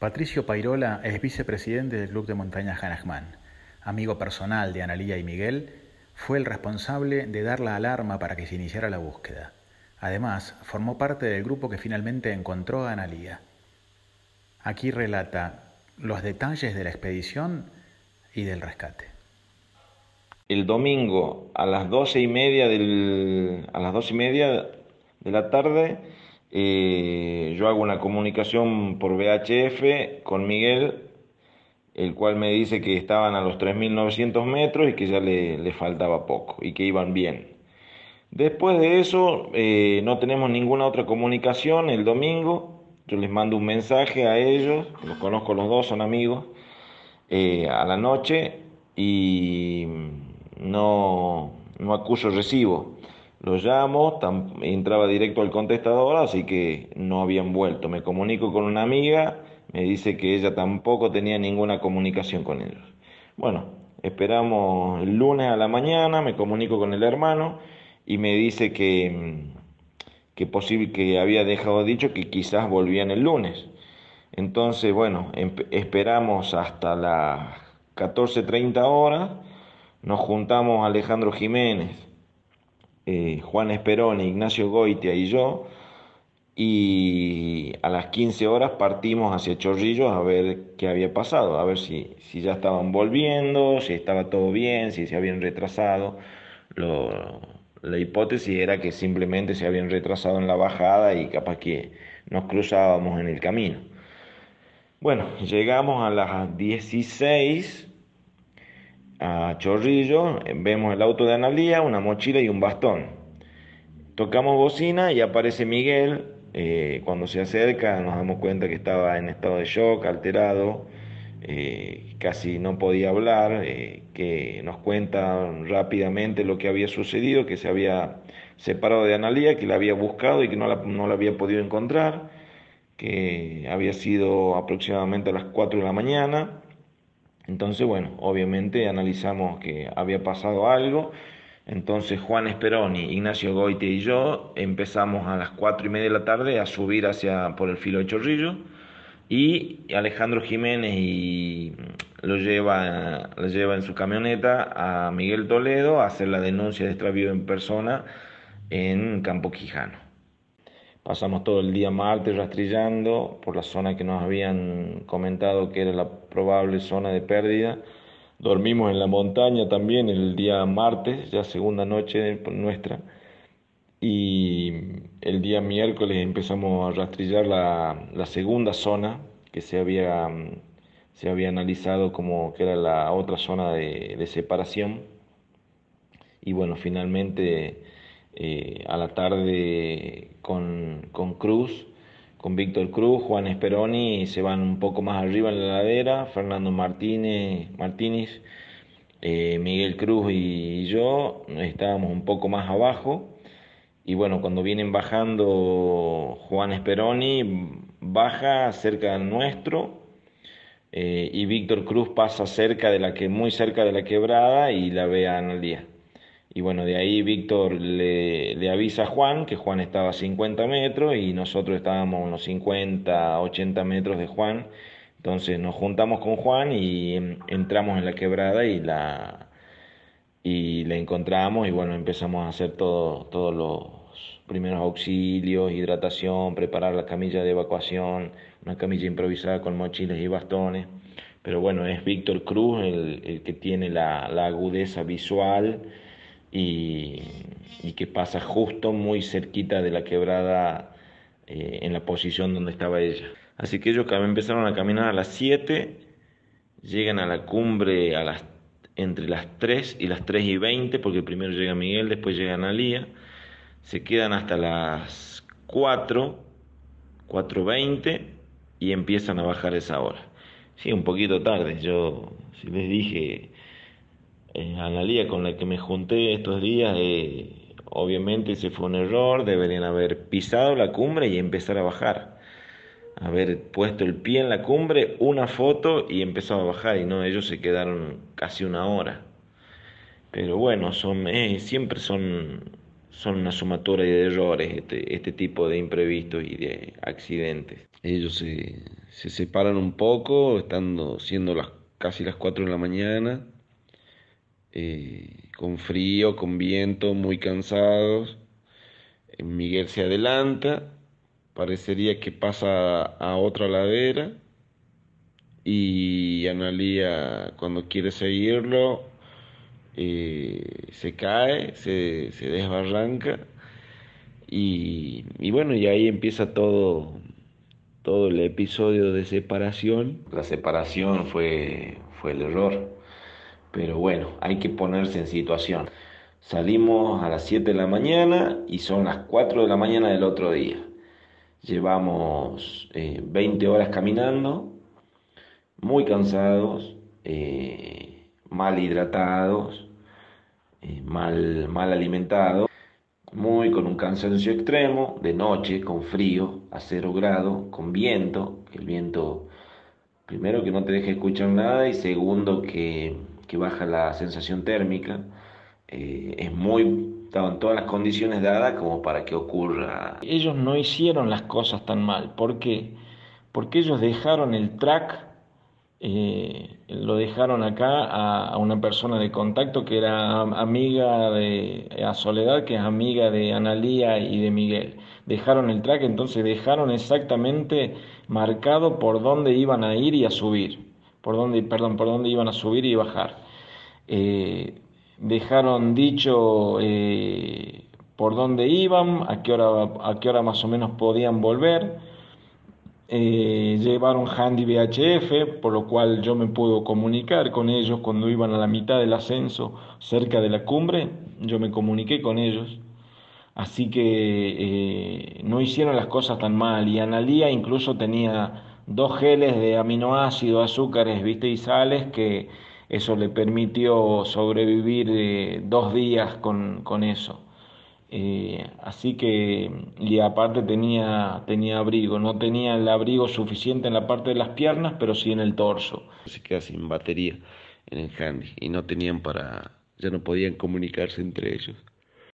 Patricio Pairola es vicepresidente del Club de Montaña Hanachman. Amigo personal de Analía y Miguel, fue el responsable de dar la alarma para que se iniciara la búsqueda. Además, formó parte del grupo que finalmente encontró a Analía. Aquí relata los detalles de la expedición y del rescate. El domingo a las doce y media del, a las doce y media de la tarde eh, yo hago una comunicación por VHF con Miguel, el cual me dice que estaban a los 3.900 metros y que ya le, faltaba poco y que iban bien. Después de eso, eh, no tenemos ninguna otra comunicación el domingo. Yo les mando un mensaje a ellos, los conozco los dos, son amigos, eh, a la noche y no, no acuso recibo. Lo llamo, entraba directo al contestador, así que no habían vuelto. Me comunico con una amiga, me dice que ella tampoco tenía ninguna comunicación con ellos. Bueno, esperamos el lunes a la mañana, me comunico con el hermano y me dice que, que posible que había dejado dicho que quizás volvían el lunes. Entonces, bueno, esperamos hasta las 14.30 horas, nos juntamos Alejandro Jiménez, eh, Juan Esperón, Ignacio Goitia y yo, y a las 15 horas partimos hacia Chorrillos a ver qué había pasado, a ver si, si ya estaban volviendo, si estaba todo bien, si se habían retrasado. la hipótesis era que simplemente se habían retrasado en la bajada y capaz que nos cruzábamos en el camino. Bueno, llegamos a las 16 a Chorrillo, vemos el auto de Analía, una mochila y un bastón. Tocamos bocina y aparece Miguel. Eh, cuando se acerca nos damos cuenta que estaba en estado de shock, alterado, eh, casi no podía hablar, eh, que nos cuenta rápidamente lo que había sucedido, que se había separado de Analía, que la había buscado y que no la, no la había podido encontrar, que había sido aproximadamente a las 4 de la mañana entonces, bueno, obviamente analizamos que había pasado algo. Entonces Juan Esperoni, Ignacio Goite y yo empezamos a las cuatro y media de la tarde a subir hacia por el filo de Chorrillo y Alejandro Jiménez y lo lleva, lo lleva en su camioneta a Miguel Toledo a hacer la denuncia de extravío en persona en Campo Quijano. Pasamos todo el día martes rastrillando por la zona que nos habían comentado que era la probable zona de pérdida. Dormimos en la montaña también el día martes, ya segunda noche nuestra. Y el día miércoles empezamos a rastrillar la, segunda zona que se había, se había analizado como que era la otra zona de, de separación. Y bueno, finalmente eh, a la tarde con, con Cruz, con Víctor Cruz, Juan Esperoni, se van un poco más arriba en la ladera, Fernando Martínez, Martínez eh, Miguel Cruz y, yo estábamos un poco más abajo. Y bueno, cuando vienen bajando Juan Esperoni, baja cerca del nuestro, eh, y Víctor Cruz pasa cerca de la que muy cerca de la quebrada y la ve a Analía. Y bueno, de ahí Víctor le, le, avisa a Juan que Juan estaba a 50 metros y nosotros estábamos a unos 50, 80 metros de Juan. Entonces nos juntamos con Juan y entramos en la quebrada y la, y la encontramos y bueno, empezamos a hacer todo, todos los primeros auxilios, hidratación, preparar la camilla de evacuación, una camilla improvisada con mochilas y bastones. Pero bueno, es Víctor Cruz el, el que tiene la agudeza visual y, que pasa justo muy cerquita de la quebrada eh, en la posición donde estaba ella. Así que ellos empezaron a caminar a las 7, llegan a la cumbre a las, entre las 3 y las 3 y 20, porque primero llega Miguel, después llega Analía, se quedan hasta las 4, 4.20 y empiezan a bajar esa hora. Sí, un poquito tarde, yo si les dije eh, Analía con la que me junté estos días, eh, obviamente ese fue un error, deberían haber pisado la cumbre y empezar a bajar. Haber puesto el pie en la cumbre, una foto y empezado a bajar, y no, ellos se quedaron casi una hora. Pero bueno, son, eh, siempre son, son una sumatoria de errores este, este tipo de imprevistos y de accidentes. Ellos se, se separan un poco, estando siendo las, casi las 4 de la mañana, eh, con frío, con viento, muy cansados. Miguel se adelanta, parecería que pasa a otra ladera y Analía cuando quiere seguirlo eh, se cae, se, se desbarranca y, y, bueno, y ahí empieza todo, todo el episodio de separación. La separación fue, fue el error, pero bueno, hay que ponerse en situación. Salimos a las 7 de la mañana y son las 4 de la mañana del otro día. Llevamos 20 eh, horas caminando, muy cansados, eh, mal hidratados, eh, mal, mal alimentados, muy con un cansancio extremo, de noche, con frío, a cero grado, con viento, el viento, primero que no te deje escuchar nada y segundo que, que baja la sensación térmica. es muy estaban todas las condiciones dadas como para que ocurra. Ellos no hicieron las cosas tan mal. ¿Por qué? Porque ellos dejaron el track eh, lo dejaron acá a, una persona de contacto que era amiga de a Soledad, que es amiga de Analía y de Miguel. Dejaron el track, entonces dejaron exactamente marcado por dónde iban a ir y a subir, por dónde, perdón, por dónde iban a subir y bajar. Eh, dejaron dicho eh, por dónde iban, a qué hora, a qué hora más o menos podían volver eh, llevaron handy VHF, por lo cual yo me puedo comunicar con ellos cuando iban a la mitad del ascenso cerca de la cumbre, yo me comuniqué con ellos. Así que no hicieron las cosas tan mal y Analía incluso tenía dos geles de aminoácidos, azúcares, viste y sales que eso le permitió sobrevivir eh, dos días con, con eso. Eh, así que, y aparte tenía, tenía abrigo, no tenía el abrigo suficiente en la parte de las piernas, pero sí en el torso. Se queda sin batería en el handy y no tenían para, ya no podían comunicarse entre ellos.